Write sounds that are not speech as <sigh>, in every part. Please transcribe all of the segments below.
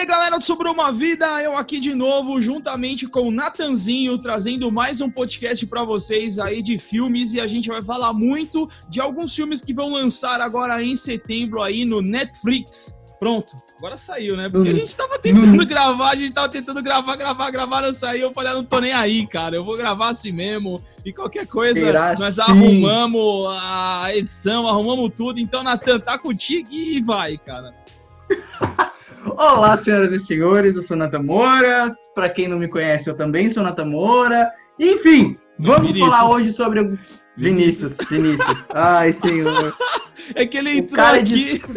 aí, galera do Sobrou uma Vida, eu aqui de novo, juntamente com o Natanzinho, trazendo mais um podcast para vocês aí de filmes e a gente vai falar muito de alguns filmes que vão lançar agora em setembro aí no Netflix. Pronto, agora saiu, né? Porque a gente tava tentando gravar, a gente tava tentando gravar, gravar, gravar, não saiu. Eu falei, ah, não tô nem aí, cara. Eu vou gravar assim mesmo. E qualquer coisa, Será nós sim. arrumamos a edição, arrumamos tudo. Então, Natan, tá contigo e vai, cara. <laughs> Olá, senhoras e senhores, eu sou Nata Moura. Pra quem não me conhece, eu também sou Nata Moura. Enfim, vamos Vinícius. falar hoje sobre Vinícius. Vinícius. Ai, senhor. <laughs> É que ele entrou aqui. <laughs>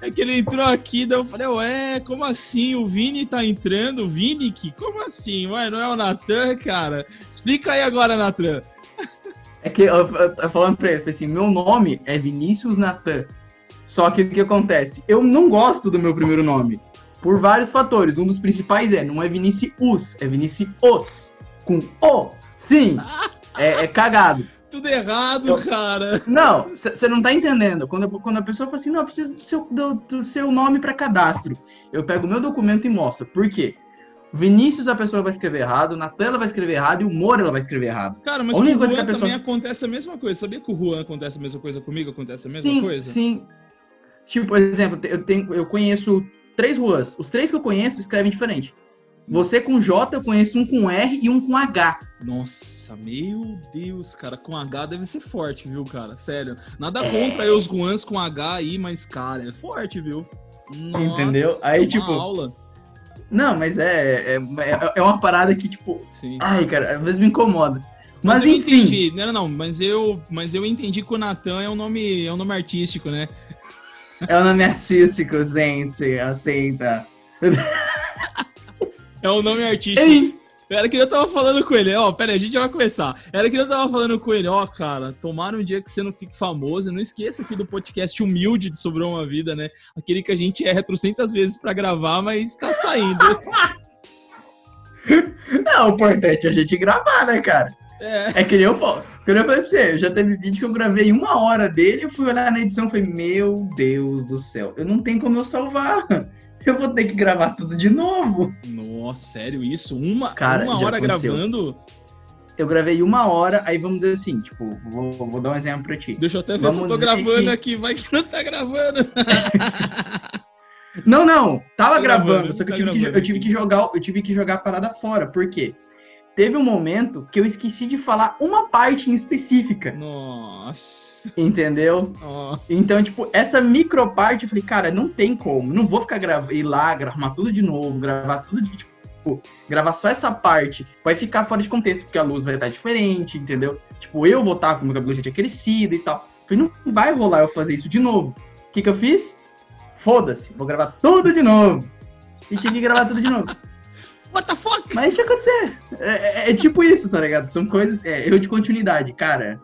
É que ele entrou aqui, daí eu falei, ué, como assim? O Vini tá entrando? O Vinick? Como assim? Ué, não é o Natan, cara? Explica aí agora, Natan. É que eu, eu, eu falando pra ele, assim, meu nome é Vinícius Natan. Só que o que acontece? Eu não gosto do meu primeiro nome. Por vários fatores. Um dos principais é, não é Vinicius, é Vinicius. Com O. Sim. É, é cagado. Tudo errado, Eu- cara. Não, você não tá entendendo. Quando, eu- quando a pessoa fala assim, não, eu preciso do seu, do, do seu nome para cadastro. Eu pego o meu documento e mostro. Por quê? Vinícius a pessoa vai escrever errado, Natan vai escrever errado e o Moura ela vai escrever errado. Cara, mas A com o Juan pessoa- também acontece a mesma coisa. Sabia que o Juan acontece a mesma coisa comigo? Acontece a mesma sim, coisa? sim. Tipo, por exemplo, eu, tenho, eu conheço três ruas. Os três que eu conheço escrevem diferente. Você com J, eu conheço um com R e um com H. Nossa, meu Deus, cara. Com H deve ser forte, viu, cara? Sério. Nada É. contra os Juans com H aí, mas, cara, é forte, viu? Nossa, Entendeu? Aí, uma tipo, aula. Não, mas é, é, é, é uma parada que, tipo, Sim. ai, cara, às vezes me incomoda. Mas, Mas, eu enfim. entendi. Não, não, mas eu, mas eu entendi que o Natan é um nome, é um nome artístico, né? É o nome artístico, gente. Aceita. É um nome artístico. Ei, Era que eu tava falando com ele, ó, pera aí, a gente já vai começar. Era que eu tava falando com ele, ó, cara, tomara um dia que você não fique famoso, não esqueça aqui do podcast humilde de Sobrou Uma Vida, né? Aquele que a gente erra trocentas vezes pra gravar, mas tá saindo. <laughs> Não, o importante é a gente gravar, né, cara? É, É que nem eu. Que nem eu falei pra você, eu já teve vídeo que eu gravei uma hora dele, eu fui olhar na edição e falei, meu Deus do céu, eu não tenho como eu salvar. <laughs> Eu vou ter que gravar tudo de novo. nossa, sério isso? Uma, Cara, uma hora aconteceu. gravando? Eu gravei uma hora, aí vamos dizer assim, tipo, vou, vou dar um exemplo pra ti. Deixa eu até ver se eu Vamos tô gravando que- aqui, vai que não tá gravando. <laughs> Não, não, tava gravando, gravando, só que, tá eu, tive que, eu tive que jogar, eu tive que jogar a parada fora, por quê? Teve um momento que eu esqueci de falar uma parte em específica, Nossa. entendeu? Nossa. Então, tipo, essa microparte, eu falei, cara, não tem como. Não vou ficar grava ir lá, gravar tudo de novo, gravar tudo de tipo, gravar só essa parte. Vai ficar fora de contexto, porque a luz vai estar diferente, entendeu? Tipo, eu vou estar com o meu cabelo já tinha crescido e tal. Eu falei, não vai rolar eu fazer isso de novo. O que, que eu fiz? Foda-se, vou gravar tudo de novo. E tinha que gravar tudo de novo. What the fuck? Mas isso ia acontecer. É, é- é tipo isso, tá ligado? São coisas. É, erro de continuidade, cara.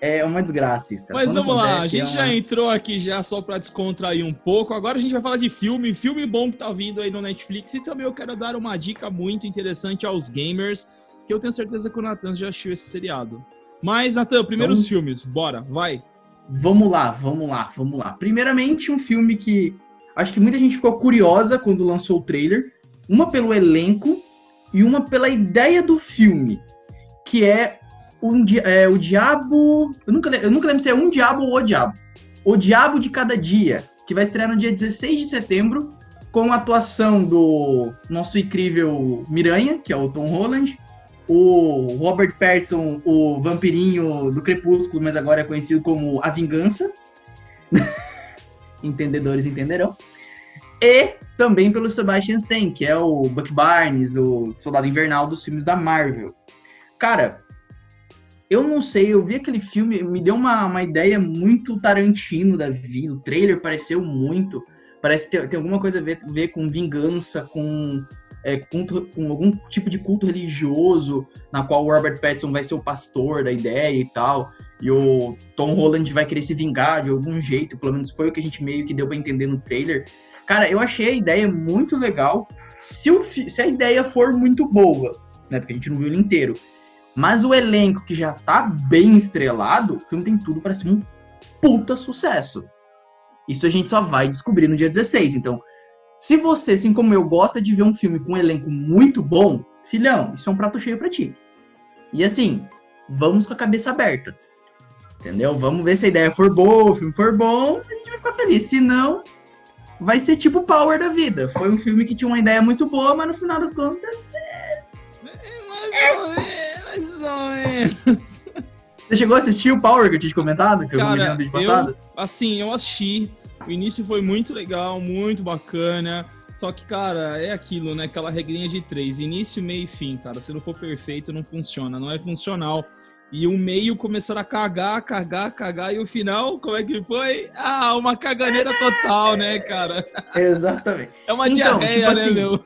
É uma desgraça isso. cara. Mas Quando vamos lá, a acontece, gente é já uma- entrou aqui já só pra descontrair um pouco. Agora a gente vai falar de filme, filme bom que tá vindo aí no Netflix. E também eu quero dar uma dica muito interessante aos gamers, que eu tenho certeza que o Nathan já assistiu esse seriado. Mas, Nathan, primeiro os Vamos- filmes, bora, vai. Vamos lá, vamos lá, vamos lá. Primeiramente, um filme que acho que muita gente ficou curiosa quando lançou o trailer. Uma pelo elenco e uma pela ideia do filme, que é, um, é, o Diabo. Eu nunca, eu nunca lembro se é um Diabo ou o Diabo. O Diabo de Cada Dia, que vai estrear no dia 16 de setembro, com a atuação do nosso incrível Miranha, que é o Tom Holland, o Robert Pattinson, o vampirinho do Crepúsculo, mas agora é conhecido como A Vingança. <laughs> Entendedores entenderão. E também pelo Sebastian Stan, que é o Buck Barnes, o Soldado Invernal dos filmes da Marvel. Cara, eu não sei, eu vi aquele filme, me deu uma, uma ideia muito Tarantino da vida. O trailer pareceu muito. Parece ter, tem alguma coisa a ver, ver com vingança, com, é, culto- com algum tipo de culto religioso, na qual o Robert Pattinson vai ser o pastor da ideia e tal. E o Tom Holland vai querer se vingar de algum jeito, pelo menos foi o que a gente meio que deu pra entender no trailer. Cara, eu achei a ideia muito legal. Se, o se a ideia for muito boa, né? Porque a gente não viu ele inteiro. Mas o elenco que já tá bem estrelado, o filme tem tudo para ser um puta sucesso. Isso a gente só vai descobrir no dia 16. Então, Se você, assim como eu, gosta de ver um filme com um elenco muito bom, filhão, isso é um prato cheio pra ti. E assim, vamos com a cabeça aberta. Entendeu? Vamos ver se a ideia for boa, o filme for bom, a gente vai ficar feliz. Se não, vai ser tipo Power da vida. Foi um filme que tinha uma ideia muito boa, mas no final das contas. É, mais ou menos, mais ou menos. Você chegou a assistir o Power que eu tinha te comentado? Que Cara, eu no vídeo passado? eu, assim, eu assisti. O início foi muito legal, muito bacana. Só que, cara, é aquilo, né? Aquela regrinha de três. Início, meio e fim, cara. Se não for perfeito, não funciona. Não é funcional. E o meio começaram a cagar, cagar, cagar. E o final, como é que foi? Ah, uma caganeira total, né, cara? Exatamente. É uma Então, diarreia, tipo né, assim, meu?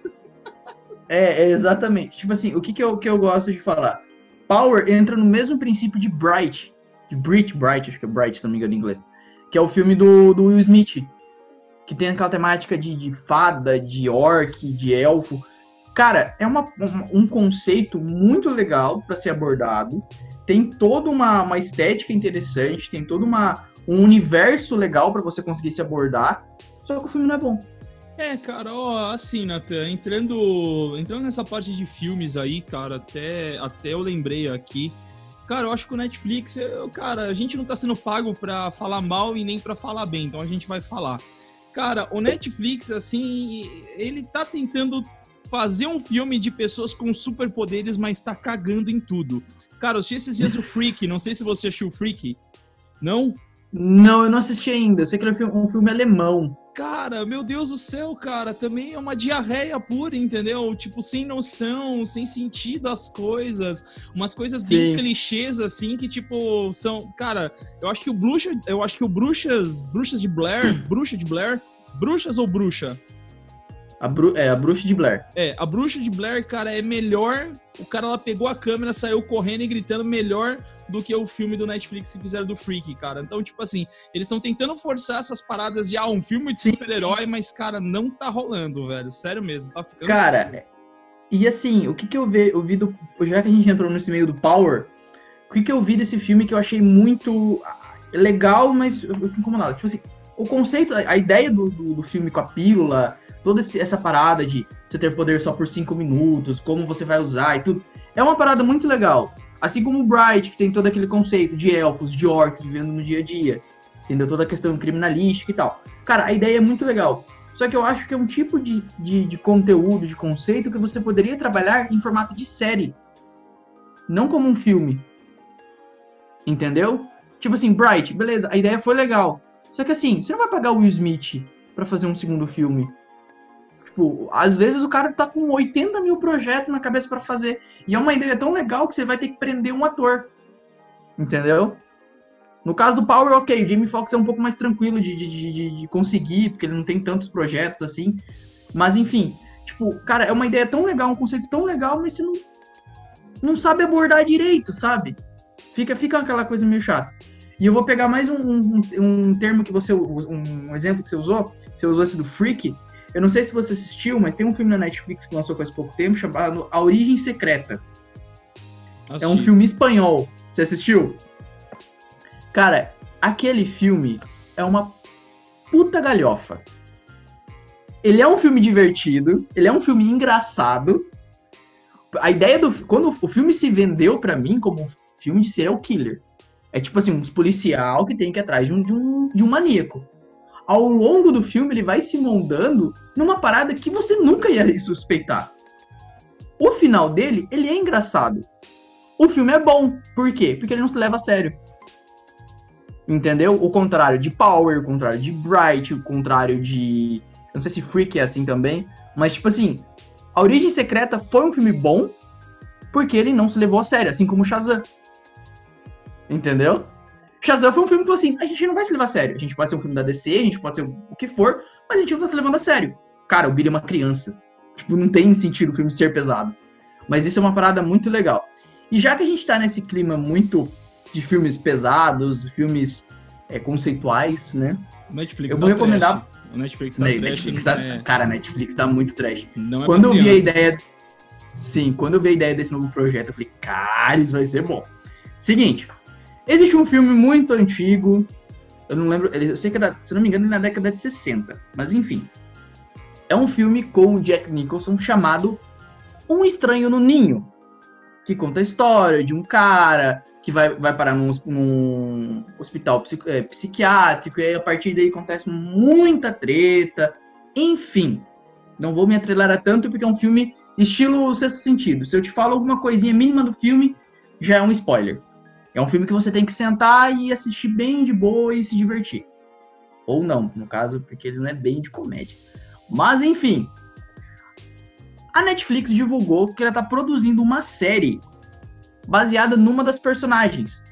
É, é exatamente. Tipo assim, o que, que, eu, que eu gosto de falar? Power entra no mesmo princípio de Bright. De Brit Bright, acho que é Bright, se não me engano em inglês. Que é o filme do, do Will Smith. Que tem aquela temática de, de fada, de orc, de elfo. Cara, é uma, um, um conceito muito legal para ser abordado. Tem toda uma, uma estética interessante, tem todo uma, um universo legal para você conseguir se abordar. Só que o filme não é bom. É, cara, ó, assim, Nathan, entrando, entrando nessa parte de filmes aí, cara, até, até eu lembrei aqui. Cara, eu acho que o Netflix, eu, cara, a gente não tá sendo pago pra falar mal e nem pra falar bem, então a gente vai falar. Cara, o Netflix, assim, ele tá tentando fazer um filme de pessoas com superpoderes, mas tá cagando em tudo. Cara, eu assisti esses dias o Freak, não sei se você assistiu o Freak. Não? Não, eu não assisti ainda. Eu sei que ele é um filme, alemão. Cara, meu Deus do céu, cara, também é uma diarreia pura, entendeu? Tipo, sem noção, sem sentido as coisas, umas coisas bem Sim. clichês assim que tipo são, cara, eu acho que o bruxa, eu acho que o bruxas, bruxas de Blair, bruxa de Blair, bruxas ou bruxa? A, bru é, a Bruxa de Blair. É, a bruxa de Blair, cara, é melhor. O cara lá pegou a câmera, saiu correndo e gritando melhor do que o filme do Netflix que fizeram do Freak, cara. Então, tipo assim, eles estão tentando forçar essas paradas de ah, um filme de super-herói, mas, cara, não tá rolando, velho. Sério mesmo, tá ficando. Cara, e assim, o que que eu vi, eu vi do. Já que a gente entrou nesse meio do Power, o que que eu vi desse filme que eu achei muito ah, legal, mas eu fico incomodado. Tipo assim, o conceito, a ideia do, do, do filme com a pílula, toda esse- essa parada de você ter poder só por cinco minutos, como você vai usar e tudo, é uma parada muito legal. Assim como o Bright, que tem todo aquele conceito de elfos, de orcs vivendo no dia a dia. Entendeu? Toda a questão criminalística e tal. Cara, a ideia é muito legal. Só que eu acho que é um tipo de, de, de conteúdo, de conceito que você poderia trabalhar em formato de série. Não como um filme. Entendeu? Tipo assim, Bright, beleza, a ideia foi legal. Só que assim, você não vai pagar o Will Smith pra fazer um segundo filme. Tipo, às vezes o cara tá com 80 mil projetos na cabeça pra fazer. E é uma ideia tão legal que você vai ter que prender um ator. Entendeu? No caso do Power, ok, o Jamie Foxx é um pouco mais tranquilo de, de, de, de conseguir, porque ele não tem tantos projetos assim. Mas enfim, tipo, cara, é uma ideia tão legal, um conceito tão legal, mas você não, não sabe abordar direito, sabe? Fica, fica aquela coisa meio chata. E eu vou pegar mais um, um, um termo que você. Um, um exemplo que você usou. Você usou esse do Freak. Eu não sei se você assistiu, mas tem um filme na Netflix que lançou faz pouco tempo chamado A Origem Secreta. É um filme espanhol. Você assistiu? Cara, aquele filme é uma puta galhofa. Ele é um filme divertido, ele é um filme engraçado. A ideia do quando o filme se vendeu pra mim como um filme de serial killer. É tipo assim, uns policial que tem que ir atrás de um, de um, de um maníaco. Ao longo do filme ele vai se moldando numa parada que você nunca ia suspeitar. O final dele, ele é engraçado. O filme é bom. Por quê? Porque ele não se leva a sério. Entendeu? O contrário de Power, o contrário de Bright, o contrário de. Não sei se Freak é assim também. Mas, tipo assim, A Origem Secreta foi um filme bom porque ele não se levou a sério, assim como Shazam. Entendeu? Shazam foi um filme que falou assim: a gente não vai se levar a sério. A gente pode ser um filme da DC, a gente pode ser o que for, mas a gente não tá se levando a sério. Cara, o Billy é uma criança. Tipo, não tem sentido o filme ser pesado. Mas isso é uma parada muito legal. E já que a gente tá nesse clima muito de filmes pesados, filmes é, conceituais, né? Netflix Eu vou tá recomendar- trash. O Netflix tá trash, Netflix não tá, é, Cara, Netflix tá muito trash. não é quando eu vi a ideia. Sim, quando eu vi a ideia desse novo projeto, eu falei, cara, isso vai ser bom. Seguinte, existe um filme muito antigo. Eu não lembro. Eu sei que era, se não me engano, é na década de 60. Mas enfim. é um filme com o Jack Nicholson chamado Um Estranho no Ninho, que conta a história de um cara que vai, vai parar num, num hospital psico, é, psiquiátrico, e aí a partir daí acontece muita treta, enfim. Não vou me atrelar tanto porque é um filme estilo sexto sentido. Se eu te falo alguma coisinha mínima do filme, já é um spoiler. É um filme que você tem que sentar e assistir bem de boa e se divertir. Ou não, no caso, porque ele não é bem de comédia. Mas enfim. A Netflix divulgou que ela está produzindo uma série baseada numa das personagens.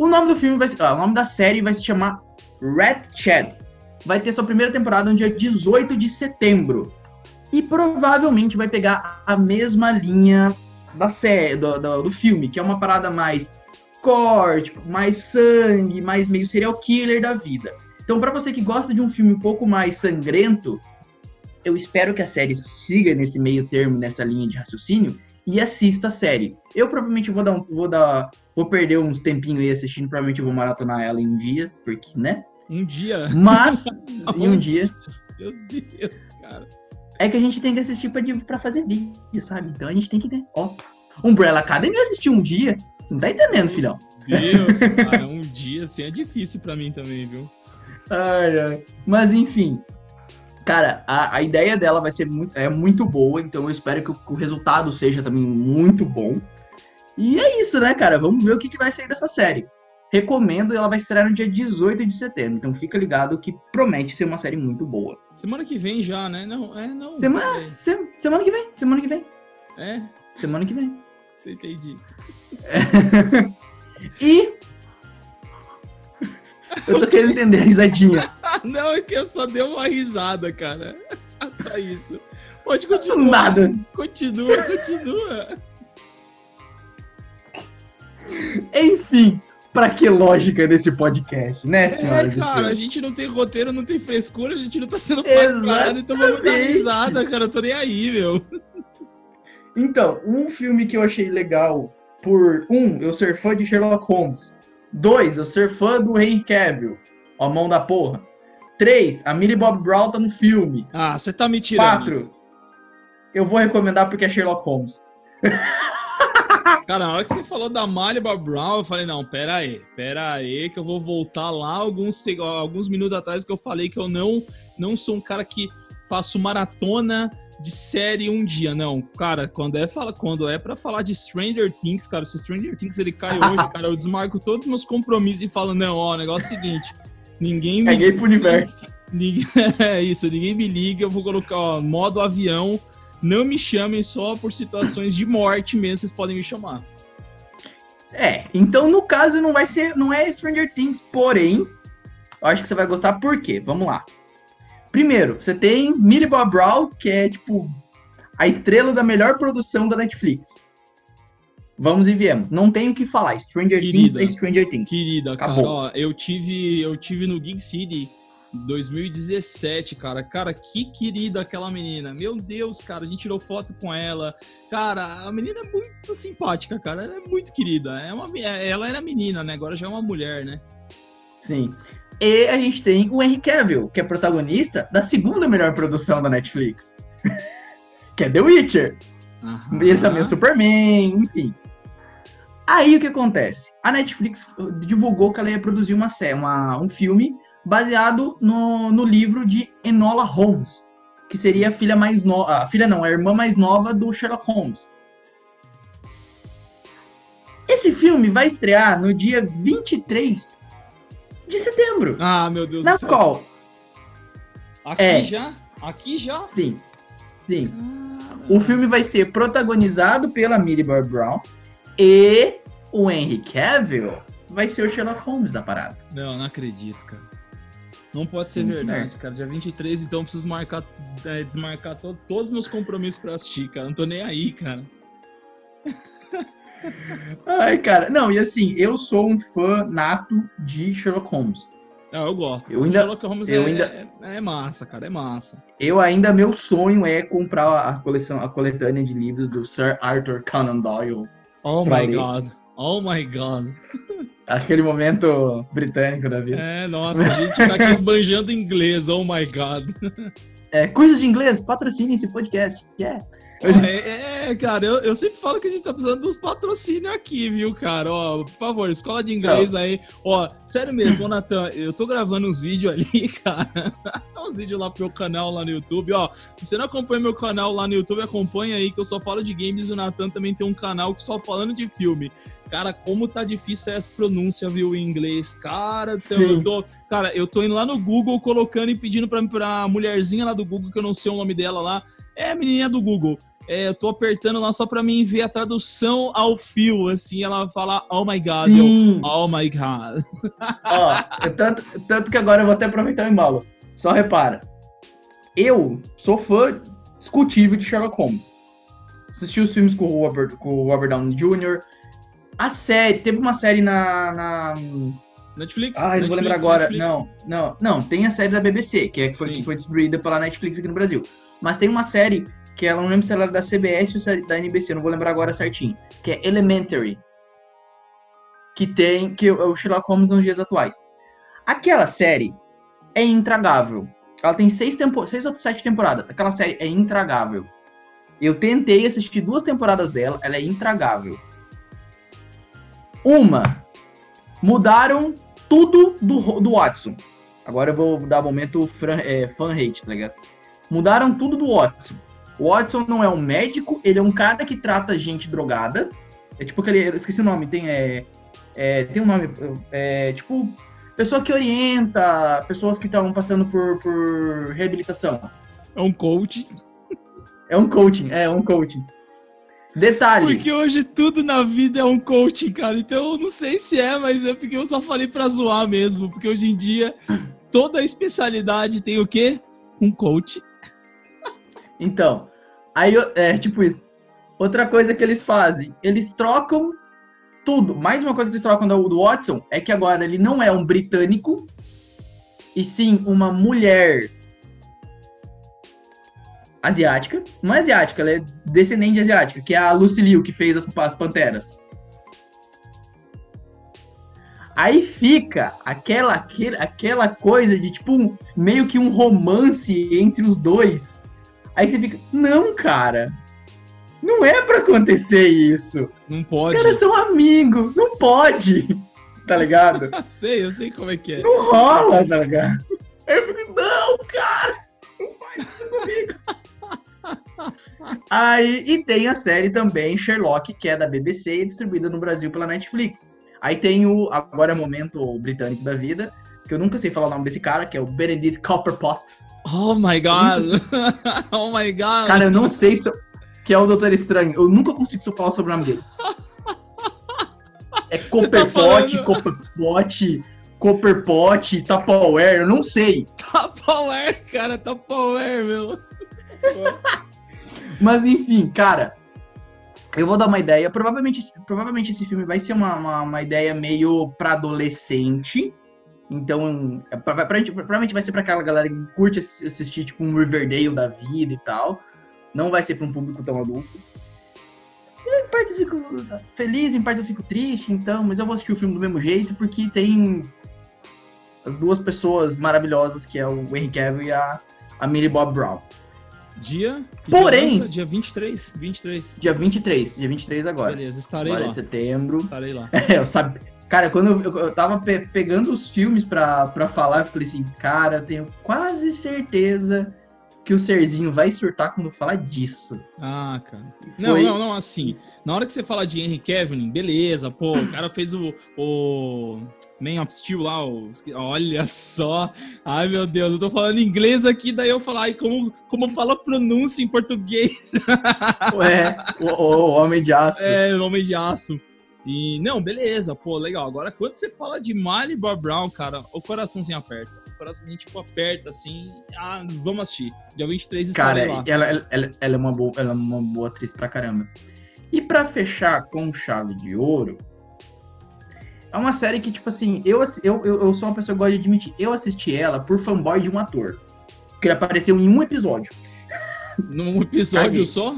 O nome do filme vai ser, ah, o nome da série vai se chamar Red Chat. Vai ter sua primeira temporada no dia 18 de setembro. E provavelmente vai pegar a mesma linha da série, do, do, do filme, que é uma parada mais corte, mais sangue, mais meio serial killer da vida. Então, para você que gosta de um filme um pouco mais sangrento, eu espero que a série siga nesse meio termo, nessa linha de raciocínio, e assista a série. Eu provavelmente vou dar um, vou dar, vou perder uns tempinhos aí assistindo, provavelmente eu vou maratonar ela em um dia, porque, né? Um dia. Mas <laughs> em um dia. Meu Deus, cara. É que a gente tem que assistir pra, pra fazer vídeo, sabe? Então a gente tem que ter. Ó, Umbrella Academy eu assisti um dia. Você não tá entendendo, filhão? Deus, <laughs> cara, um dia assim é difícil pra mim também, viu? Ai, ai. Mas enfim. Cara, a, a ideia dela vai ser muito, é muito boa, então eu espero que o, que o resultado seja também muito bom. E é isso, né, cara? Vamos ver o que, que vai sair dessa série. Recomendo, ela vai estrear no dia 18 de setembro. Então fica ligado que promete ser uma série muito boa. Semana que vem já, né? Não, é, não. Semana, se, semana que vem, semana que vem. É? Semana que vem. Entendi. <laughs> E. Eu tô querendo entender a risadinha. <laughs> não, é que eu só dei uma risada, cara. <laughs> Só isso. Pode continuar. Nada. Continua, continua. Enfim, pra que lógica desse podcast, né, senhora? É, cara, a gente não tem roteiro, não tem frescura, a gente não tá sendo pagado, então vamos dar risada, cara. Eu tô nem aí, meu. Então, um filme que eu achei legal por um, eu ser fã de Sherlock Holmes. Dois, eu ser fã do Henry Cavill, a mão da porra. Três, a Millie Bob Brown tá no filme. Ah, você tá me tirando. Quatro, eu vou recomendar porque é Sherlock Holmes. <laughs> Cara, na hora que você falou da Millie Bob Brown, eu falei, não, pera aí, pera aí, que eu vou voltar lá alguns, alguns minutos atrás que eu falei que eu não, não sou um cara que faço maratona de série um dia, não. Cara, quando é, fala, quando é pra falar de Stranger Things, cara, se o Stranger Things ele cai hoje, <laughs> cara, eu desmarco todos os meus compromissos e falo, não, ó, o negócio é o seguinte, ninguém me... Caguei pro universo. Ninguém, <laughs> é isso, ninguém me liga, eu vou colocar, ó, modo avião, não me chamem só por situações de morte mesmo, vocês podem me chamar. É, então no caso não vai ser, não é Stranger Things, porém, eu acho que você vai gostar por quê? Vamos lá. Primeiro, você tem Millie Bob Brown, que é tipo a estrela da melhor produção da Netflix. Vamos e viemos. Não tenho o que falar. Stranger Things é Stranger Things. Querida, Acabou. cara, ó, eu tive, eu tive no Gig City 2017, cara. Cara, que querida aquela menina. Meu Deus, cara, a gente tirou foto com ela. Cara, a menina é muito simpática, cara. Ela é muito querida. É uma, é, ela era menina, né? Agora já é uma mulher, né? Sim. E a gente tem o Henry Cavill, que é protagonista da segunda melhor produção da Netflix. <laughs> que é The Witcher. Uhum. Ele também é o Superman, enfim. Aí o que acontece? A Netflix divulgou que ela ia produzir uma série, uma, um filme baseado no, no livro de Enola Holmes, que seria a filha mais nova, a filha não, a irmã mais nova do Sherlock Holmes. Esse filme vai estrear no dia 23 de setembro. Ah, meu Deus na do céu. Na qual? Aqui é, já? Aqui já? Sim. Sim. O filme vai ser protagonizado pela Millie Bob Brown e o Henry Cavill vai ser o Sherlock Holmes da parada. Não, não acredito, cara. Não pode ser Sim, verdade, cara. Dia 23, então eu preciso marcar, é, desmarcar to todos os meus compromissos pra assistir, cara. Não tô nem aí, cara. <laughs> Ai, cara. Não, e assim, eu sou um fã nato de Sherlock Holmes. Ah, eu gosto. Eu ainda, Sherlock Holmes eu é, ainda, é, é, massa, cara, é massa. Eu ainda, meu sonho é comprar a coleção, a coletânea de livros do Sir Arthur Conan Doyle. Oh my ler. god. Oh my god. Aquele momento britânico da vida. É, nossa, a gente tá aqui esbanjando inglês, oh my god. É, coisas de inglês, patrocine esse podcast. Yeah. É, é, cara, eu, eu sempre falo que a gente tá precisando dos patrocínios aqui, viu, cara? Ó, por favor, escola de inglês aí. Ó, sério mesmo, Natan, eu tô gravando uns vídeos ali, <laughs> cara. uns vídeos lá pro meu canal lá no YouTube. Ó, se você não acompanha meu canal lá no YouTube, acompanha aí que eu só falo de games. O Natan também tem um canal que só falando de filme. Cara, como tá difícil essa pronúncia, viu, em inglês. Cara do céu, eu tô. Cara, eu tô indo lá no Google colocando e pedindo pra, pra mulherzinha lá do Google, que eu não sei o nome dela lá é menininha do Google. É, eu tô apertando lá só pra mim ver a tradução ao fio, assim, ela fala, oh my god, eu, oh my god. <laughs> Ó, tanto, tanto que agora eu vou até aproveitar o embalo. Só repara, eu sou fã discutível de Sherlock Holmes. Assisti os filmes com o Robert, com o Robert Downey Jr., a série, teve uma série na, na... Netflix? Ah, não vou lembrar agora. Netflix. Não, não, não. Tem a série da BBC, que, é, que, foi, que foi distribuída pela Netflix aqui no Brasil. Mas tem uma série que ela não lembro se ela é da CBS ou é da NBC, não vou lembrar agora certinho, que é Elementary, que tem que é o Sherlock Holmes nos dias atuais. Aquela série é intragável. Ela tem seis, tempo, seis ou sete temporadas. Aquela série é intragável. Eu tentei assistir duas temporadas dela, ela é intragável. Uma, mudaram tudo do, do Watson. Agora eu vou dar um momento fan, é, fan hate, tá ligado? Mudaram tudo do Watson. O Watson não é um médico, ele é um cara que trata gente drogada. É tipo aquele. Eu esqueci o nome, tem. É, é tem um nome. É, tipo. Pessoa que orienta pessoas que estão passando por, por reabilitação. É um coach. É um coaching, é um coaching. Detalhe. Porque hoje tudo na vida é um coaching, cara. Então eu não sei se é, mas é porque eu só falei pra zoar mesmo. Porque hoje em dia toda especialidade tem o quê? Um coach. Então, aí é tipo isso. Outra coisa que eles fazem, eles trocam tudo. Mais uma coisa que eles trocam do, Watson é que agora ele não é um britânico, e sim uma mulher asiática. Não é asiática, ela é descendente de asiática, que é a Lucy Liu, que fez as, as Panteras. Aí fica aquela, aquela coisa de tipo um, meio que um romance entre os dois. Aí você fica, não, cara. Não é para acontecer isso. Não pode. Os caras são amigos. Não pode. Tá ligado? <laughs> sei, eu sei como é que é. Não rola, tá ligado? Aí eu fico, não, cara. Não faz isso comigo. <laughs> Aí, e tem a série também, Sherlock, que é da BBC e distribuída no Brasil pela Netflix. Aí tem o Agora é Momento Britânico da Vida, que eu nunca sei falar o nome desse cara, que é o Benedict Copperpot. Oh my god! <laughs> oh my god! Cara, eu não sei se. Eu... Que é o Doutor Estranho. Eu nunca consigo falar sobre o nome dele. É tá Copperpot, tá. Copperpot, Copperpot, Tupperware, eu não sei. Tupperware, cara, Tupperware, meu. <laughs> Mas enfim, cara, eu vou dar uma ideia. Provavelmente, provavelmente esse filme vai ser uma, uma, uma ideia meio para adolescente. Então, é, provavelmente vai ser para aquela galera que curte assistir tipo um Riverdale da vida e tal. Não vai ser para um público tão adulto. E, em parte eu fico feliz, em parte eu fico triste, então, mas eu vou assistir o filme do mesmo jeito porque tem as duas pessoas maravilhosas que é o Henry Cavill e a, a Millie Bob Brown. Dia? Porém. Dia, dia 23. 23. Dia 23. Dia 23 agora. Beleza, estarei agora lá. de setembro. Estarei lá. <laughs> É, eu sabia. Cara, quando eu, eu, eu tava pe pegando os filmes pra, pra falar, eu falei assim, cara, eu tenho quase certeza que o Serzinho vai surtar quando falar disso. Ah, cara. Não, não, não, assim. Na hora que você fala de Henry Kevin, beleza, pô, o cara fez o, o Man of Steel lá, o, olha só. Ai, meu Deus, eu tô falando inglês aqui, daí eu falo, ai, como, como fala pronúncia em português? Ué, o, o Homem de Aço. É, o Homem de Aço. E, não, beleza, pô, legal. Agora, quando você fala de Miley Bob Brown, cara, o coraçãozinho aperta. O coraçãozinho, tipo, aperta, assim, ah, vamos assistir. Dia 23 estarei cara, lá. Ela, ela, ela, é uma boa, ela é uma boa atriz pra caramba. E para fechar com chave de ouro, é uma série que, tipo assim, eu, eu, eu sou uma pessoa que gosta de admitir, eu assisti ela por fanboy de um ator. Que ele apareceu em um episódio. Num episódio só?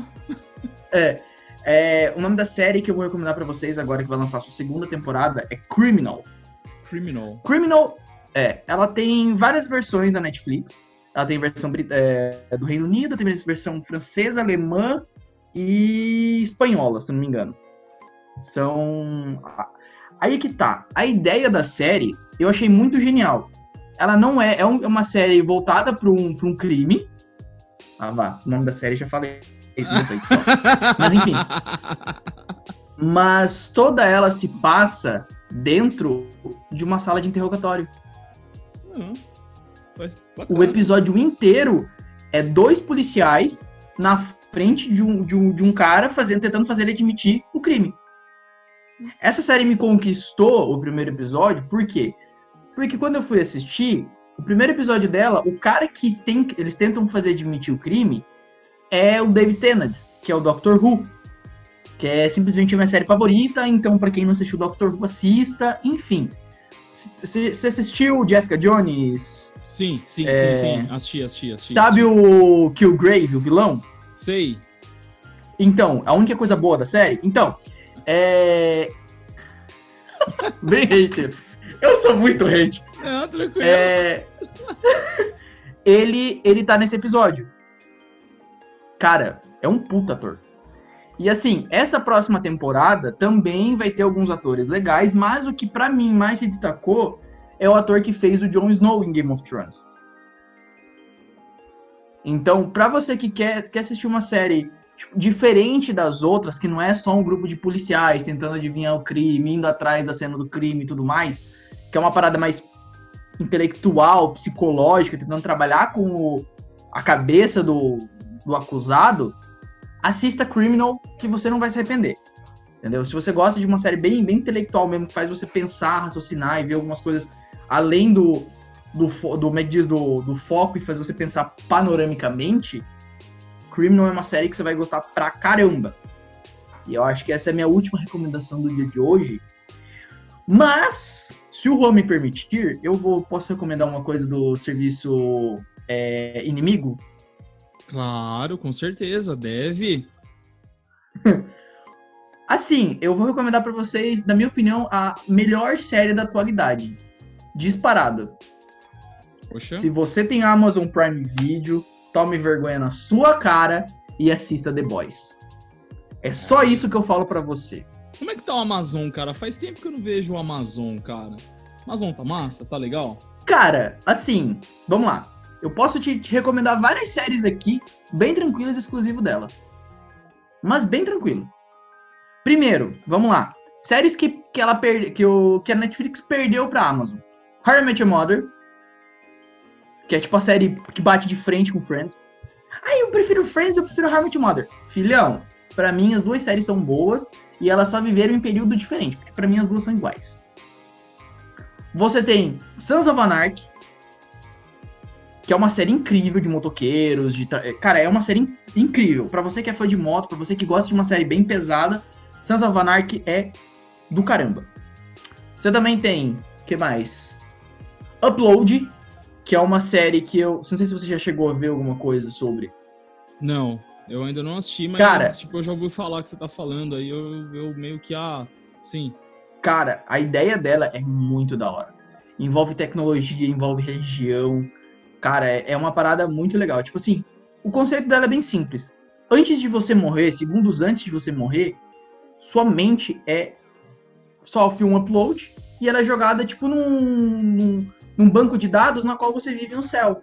É. É, o nome da série que eu vou recomendar para vocês agora que vai lançar sua segunda temporada é Criminal. Criminal. Criminal, é, ela tem várias versões da Netflix. Ela tem versão é, do Reino Unido, tem versão francesa, alemã e espanhola, se não me engano. São. Aí que tá. A ideia da série eu achei muito genial. Ela não é. É, é uma série voltada para um, pra um crime. Ah, vá. O nome da série já falei. Isso não tem. Mas enfim. Mas toda ela se passa dentro de uma sala de interrogatório. Uhum. O episódio inteiro é dois policiais na frente de um, de um, de um cara fazendo, tentando fazer ele admitir o crime. Essa série me conquistou o primeiro episódio, por quê? Porque quando eu fui assistir, o primeiro episódio dela, o cara que tem, eles tentam fazer admitir o crime é o David Tennant, que é o Doctor Who, que é simplesmente a minha série favorita, então para quem não assistiu Doctor Who, assista, enfim. Você assistiu Jessica Jones? Sim, sim, é... sim, sim. Assisti, assisti, assisti. Sabe o Killgrave, o vilão? Sei. Então, a única coisa boa da série? Então, é. <laughs> Bem hate. Eu sou muito hate. É, tranquilo. É... ele, ele tá nesse episódio. Cara, é um puta ator. E assim, essa próxima temporada também vai ter alguns atores legais, mas o que para mim mais se destacou é o ator que fez o Jon Snow em Game of Thrones. Então, para você que quer, quer assistir uma série tipo, diferente das outras, que não é só um grupo de policiais tentando adivinhar o crime, indo atrás da cena do crime e tudo mais, que é uma parada mais intelectual, psicológica, tentando trabalhar com o, a cabeça do, do acusado, assista Criminal, que você não vai se arrepender. Entendeu? Se você gosta de uma série bem, bem intelectual mesmo, que faz você pensar, raciocinar e ver algumas coisas além do, do, do, é diz, do, do foco e fazer você pensar panoramicamente, Criminal é uma série que você vai gostar pra caramba. E eu acho que essa é a minha última recomendação do dia de hoje. Mas, se o Rô me permitir, eu vou, posso recomendar uma coisa do serviço é, inimigo? Claro, com certeza, deve. <laughs> assim, eu vou recomendar para vocês, na minha opinião, a melhor série da atualidade disparado. Poxa. Se você tem Amazon Prime Video, tome vergonha na sua cara e assista The Boys. É só isso que eu falo para você. Como é que tá o Amazon, cara? Faz tempo que eu não vejo o Amazon, cara. Amazon tá massa? Tá legal? Cara, assim, vamos lá. Eu posso te, te recomendar várias séries aqui, bem tranquilas, exclusivo dela. Mas bem tranquilo. Primeiro, vamos lá. Séries que, que, ela perde, que, o, que a Netflix perdeu pra Amazon. How I Met Your Mother, que é tipo a série que bate de frente com Friends. Ah, eu prefiro Friends, eu prefiro How I Met Your Mother. Filhão, para mim as duas séries são boas e elas só viveram em período diferente, porque para mim as duas são iguais. Você tem Sons of Anarchy, que é uma série incrível de motoqueiros, de cara, é uma série incrível. Para você que é fã de moto, para você que gosta de uma série bem pesada, Sons of Anarchy é do caramba. Você também tem, que mais? Upload, que é uma série que eu. Não sei se você já chegou a ver alguma coisa sobre. Não, eu ainda não assisti, mas cara, tipo, eu já ouvi falar que você tá falando aí, eu, eu meio que, ah, sim. Cara, a ideia dela é muito da hora. Envolve tecnologia, envolve religião. Cara, é, é uma parada muito legal. Tipo assim, o conceito dela é bem simples. Antes de você morrer, segundos antes de você morrer, sua mente é sofre um upload e ela é jogada tipo num, num, num banco de dados na qual você vive no céu.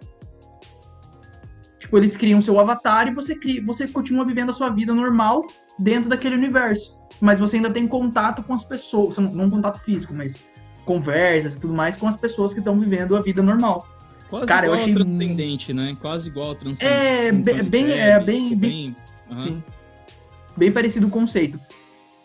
Tipo, eles criam seu avatar e você, cria, você continua vivendo a sua vida normal dentro daquele universo. Mas você ainda tem contato com as pessoas, não contato físico, mas conversas e tudo mais com as pessoas que estão vivendo a vida normal. Quase Cara, igual eu achei ao transcendente, né? Quase igual ao transcendente. É, bem, bem, é bem, bem, bem, uhum. sim. bem parecido o conceito.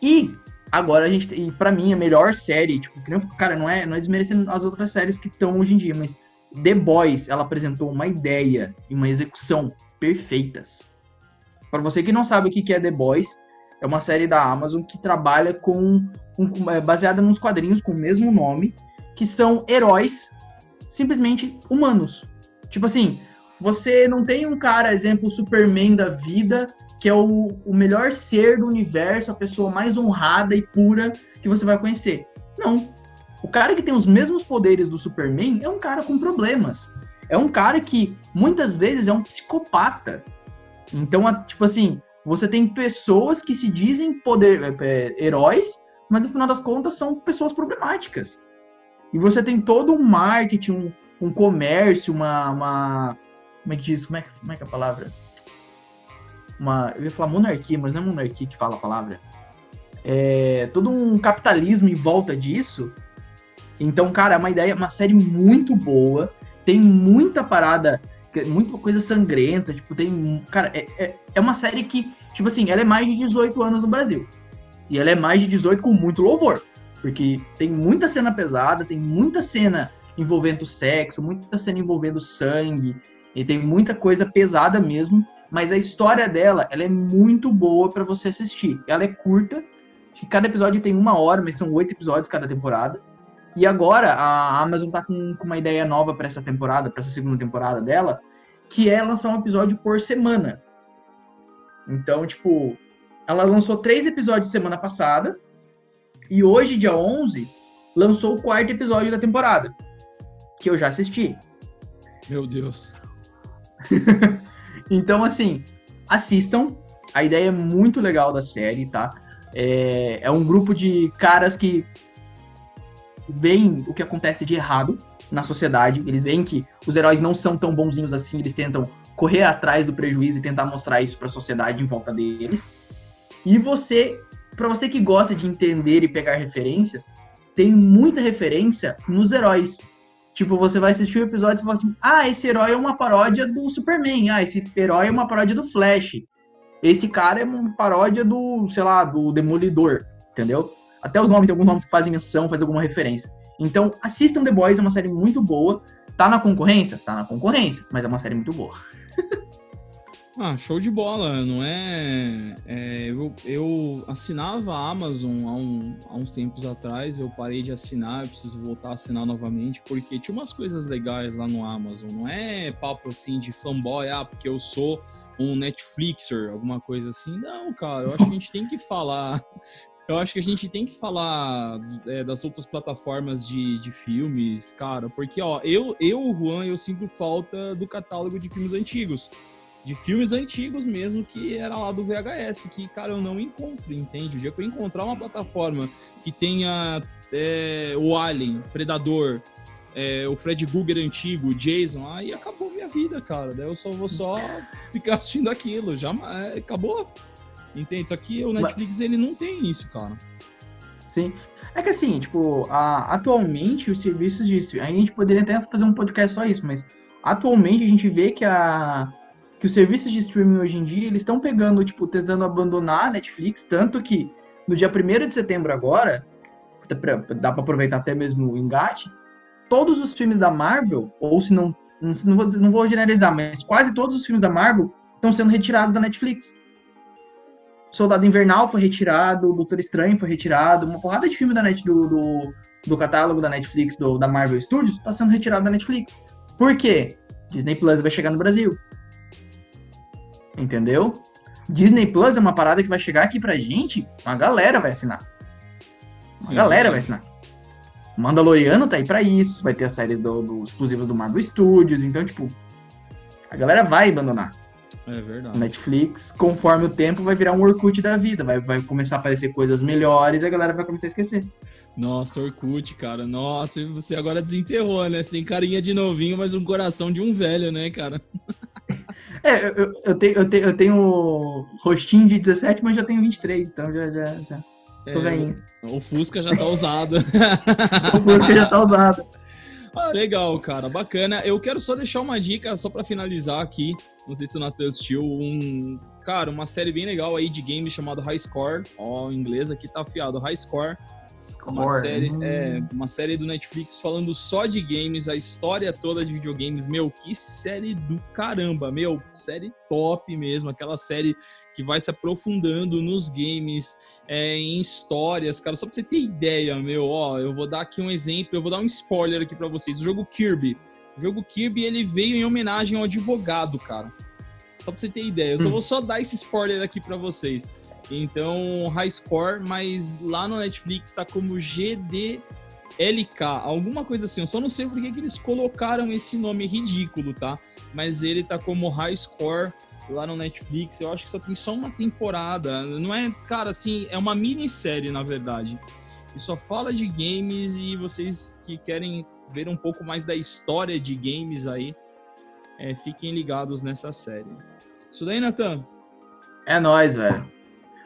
E Agora a gente tem, pra mim, a melhor série, tipo, cara, não é, não é desmerecendo as outras séries que estão hoje em dia, mas The Boys, ela apresentou uma ideia e uma execução perfeitas. Para você que não sabe o que é The Boys, é uma série da Amazon que trabalha com, com é, baseada nos quadrinhos com o mesmo nome, que são heróis simplesmente humanos. Tipo assim, você não tem um cara, exemplo, Superman da vida, que é o, o melhor ser do universo, a pessoa mais honrada e pura que você vai conhecer. Não. O cara que tem os mesmos poderes do Superman é um cara com problemas. é um cara que muitas vezes é um psicopata. Então, tipo assim, você tem pessoas que se dizem poder é, é, heróis, mas no final das contas são pessoas problemáticas. E você tem todo um marketing, um, um comércio, uma, uma. Como é que diz? Como é, como é que é a palavra? Uma, eu ia falar monarquia, mas não é monarquia que fala a palavra. É, todo um capitalismo em volta disso. Então, cara, é uma ideia, uma série muito boa. Tem muita parada, muita coisa sangrenta. Tipo, tem. Cara, é, é, é uma série que, tipo assim, ela é mais de 18 anos no Brasil. E ela é mais de 18 com muito louvor. Porque tem muita cena pesada, tem muita cena envolvendo sexo, muita cena envolvendo sangue, e tem muita coisa pesada mesmo, mas a história dela, ela é muito boa para você assistir. Ela é curta, cada episódio tem uma hora, mas são oito episódios cada temporada. E agora a Amazon tá com, com uma ideia nova para essa temporada, para essa segunda temporada dela, que é lançar um episódio por semana. Então, tipo, ela lançou três episódios semana passada, e hoje, dia 11, lançou o quarto episódio da temporada, que eu já assisti. Meu Deus. <laughs> então, assim, assistam. A ideia é muito legal da série, tá? É, é um grupo de caras que veem o que acontece de errado na sociedade. Eles veem que os heróis não são tão bonzinhos assim, eles tentam correr atrás do prejuízo e tentar mostrar isso para a sociedade em volta deles. E você para você que gosta de entender e pegar referências, tem muita referência nos heróis. Tipo, você vai assistir o um episódio e fala assim: ah, esse herói é uma paródia do Superman, ah, esse herói é uma paródia do Flash, esse cara é uma paródia do, sei lá, do Demolidor, entendeu? Até os nomes, tem alguns nomes que fazem menção, fazem alguma referência. Então, assistam The Boys, é uma série muito boa. Tá na concorrência? Tá na concorrência, mas é uma série muito boa. <laughs> Ah, show de bola, não é? é eu, eu, assinava a Amazon há, um, há, uns tempos atrás, eu parei de assinar, eu preciso voltar a assinar novamente, porque tinha umas coisas legais lá no Amazon, não é papo assim de fanboy, ah, porque eu sou um Netflixer, alguma coisa assim. Não, cara, eu acho que a gente tem que falar. <laughs> Eu acho que a gente tem que falar é, das outras plataformas de, de filmes, cara, porque, ó, eu, eu, Juan, eu sinto falta do catálogo de filmes antigos de filmes antigos mesmo, que era lá do VHS, que, cara, eu não encontro, entende? O dia que eu encontrar uma plataforma que tenha é, o Alien, Predador, é, o Fred Googer antigo, o Jason, aí acabou minha vida, cara. Daí eu só vou só ficar assistindo aquilo, já é, acabou. Entende? Só que o Netflix, ele não tem isso, cara. Sim. É que assim, tipo, a, atualmente os serviços de a gente poderia até fazer um podcast só isso, mas atualmente a gente vê que a que os serviços de streaming hoje em dia, eles estão pegando, tipo, tentando abandonar a Netflix, tanto que no dia 1 de setembro agora, dá para aproveitar até mesmo o engate, todos os filmes da Marvel, ou se não, não vou, não vou generalizar, mas quase todos os filmes da Marvel estão sendo retirados da Netflix. Soldado Invernal foi retirado, Doutor Estranho foi retirado, uma porrada de filme da net, do, do, do catálogo da Netflix, do, da Marvel Studios, está sendo retirado da Netflix. Por quê? Disney Plus vai chegar no Brasil. Entendeu? Disney Plus é uma parada que vai chegar aqui pra gente, uma galera vai assinar. Uma Sim, galera vai assinar. Mandaloriano tá aí pra isso, vai ter as séries do, do, exclusivas do Marvel Studios, então, tipo, a galera vai abandonar. É verdade. Netflix, conforme o tempo, vai virar um Orkut da vida, vai, vai começar a aparecer coisas melhores e a galera vai começar a esquecer. Nossa, Orkut, cara. Nossa, você agora desenterrou, né? Você tem carinha de novinho, mas um coração de um velho, né, cara? <laughs> É, eu, eu, tenho, eu, tenho, eu tenho rostinho de 17, mas já tenho 23, então já, já, já tô é, velhinho. O Fusca já tá usado. <laughs> o Fusca já tá usado. <laughs> Ah, legal, cara, bacana. Eu quero só deixar uma dica, só para finalizar aqui. Não sei se o Nathan assistiu um. Cara, uma série bem legal aí de games chamado High Score. Ó, oh, inglês aqui tá afiado. High Score uma série, é, uma série do Netflix falando só de games, a história toda de videogames. Meu, que série do caramba, meu, série top mesmo, aquela série que vai se aprofundando nos games, é, em histórias, cara. Só pra você ter ideia, meu, ó, eu vou dar aqui um exemplo, eu vou dar um spoiler aqui para vocês. O jogo Kirby. O jogo Kirby, ele veio em homenagem ao advogado, cara. Só pra você ter ideia. Eu só hum. vou só dar esse spoiler aqui para vocês. Então, High Score, mas lá no Netflix tá como GDLM. LK, alguma coisa assim. Eu só não sei por que, que eles colocaram esse nome ridículo, tá? Mas ele tá como High Score lá no Netflix. Eu acho que só tem só uma temporada. Não é, cara, assim, é uma minissérie, na verdade. E só fala de games e vocês que querem ver um pouco mais da história de games aí, é, fiquem ligados nessa série. Isso daí, Nathan? É nóis, velho.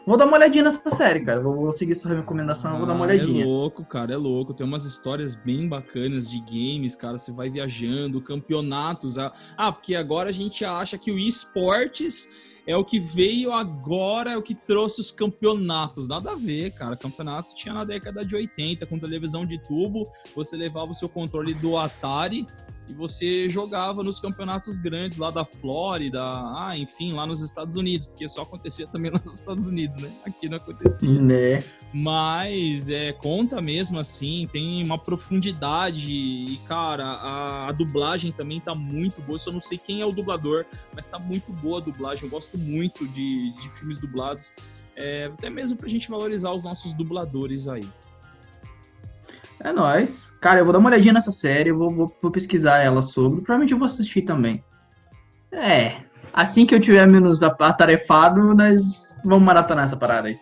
Vou dar uma olhadinha nessa série, cara. Vou, vou seguir sua recomendação, ah, vou dar uma ah, é olhadinha. É louco, cara, é louco. Tem umas histórias bem bacanas de games, cara. Você vai viajando, campeonatos. Ah, ah porque agora a gente acha que o esportes é o que veio agora, é o que trouxe os campeonatos. Nada a ver, cara. Campeonato tinha na década de 80, com televisão de tubo. Você levava o seu controle do Atari e você jogava nos campeonatos grandes lá da Flórida, ah, enfim, lá nos Estados Unidos, porque só acontecia também <laughs> lá nos Estados Unidos, né? Aqui não acontecia. Né? Mas é, conta mesmo assim, tem uma profundidade e, cara, a, a, dublagem também tá muito boa. Eu só não sei quem é o dublador, mas tá muito boa a dublagem. Eu gosto muito de, de filmes dublados, é, até mesmo pra gente valorizar os nossos dubladores aí. É nóis. Cara, eu vou dar uma olhadinha nessa série, vou, vou, vou, pesquisar ela sobre. Provavelmente eu vou assistir também. É. Assim que eu tiver menos atarefado, nós vamos maratonar essa parada aí.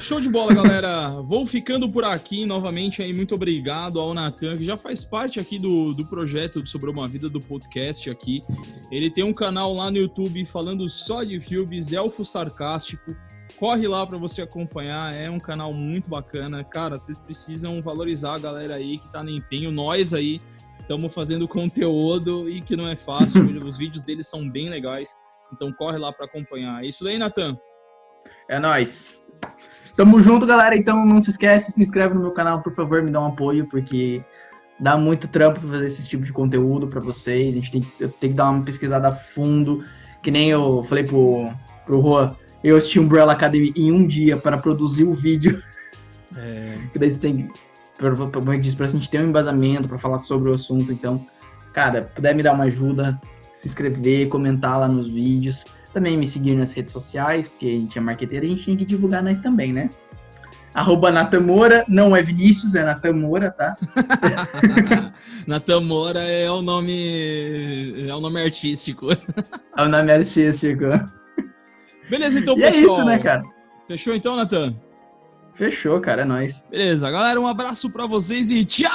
Show de bola, galera. <laughs> Vou ficando por aqui novamente aí. Muito obrigado ao Natan, que já faz parte aqui do, do projeto Sobre uma Vida do podcast aqui. Ele tem um canal lá no YouTube falando só de filmes, Elfo Sarcástico. Corre lá para você acompanhar, é um canal muito bacana. Cara, vocês precisam valorizar a galera aí que tá no empenho. Nós aí estamos fazendo <laughs> conteúdo e que não é fácil. <coughs> Os vídeos deles são bem legais. Então corre lá para acompanhar. É isso daí, Natan. É nós. Tamo junto, galera. Então não se esquece, se inscreve no meu canal, por favor, me dá um apoio, porque dá muito trampo pra fazer esse tipo de conteúdo para vocês. A gente tem, tem, que dar uma pesquisada a fundo. Que nem eu falei pro, pro Juan, eu assisti Umbrella Academy em um dia para produzir o vídeo. É. <laughs> que daí você tem. Como eu disse, pra gente ter um embasamento para falar sobre o assunto. Então, cara, puder me dar uma ajuda, se inscrever, comentar lá nos vídeos. Também me seguir nas redes sociais, porque a gente é marqueteiro, a gente tem que divulgar nós também, né? Arroba Natamora, não é Vinícius, é Natamora, tá? <laughs> Natamora é o nome. É o nome artístico. É o nome artístico. Beleza, então, e pessoal. É isso, né, cara? Fechou então, Natan? Fechou, cara, é nóis. Beleza, galera, um abraço para vocês e tchau!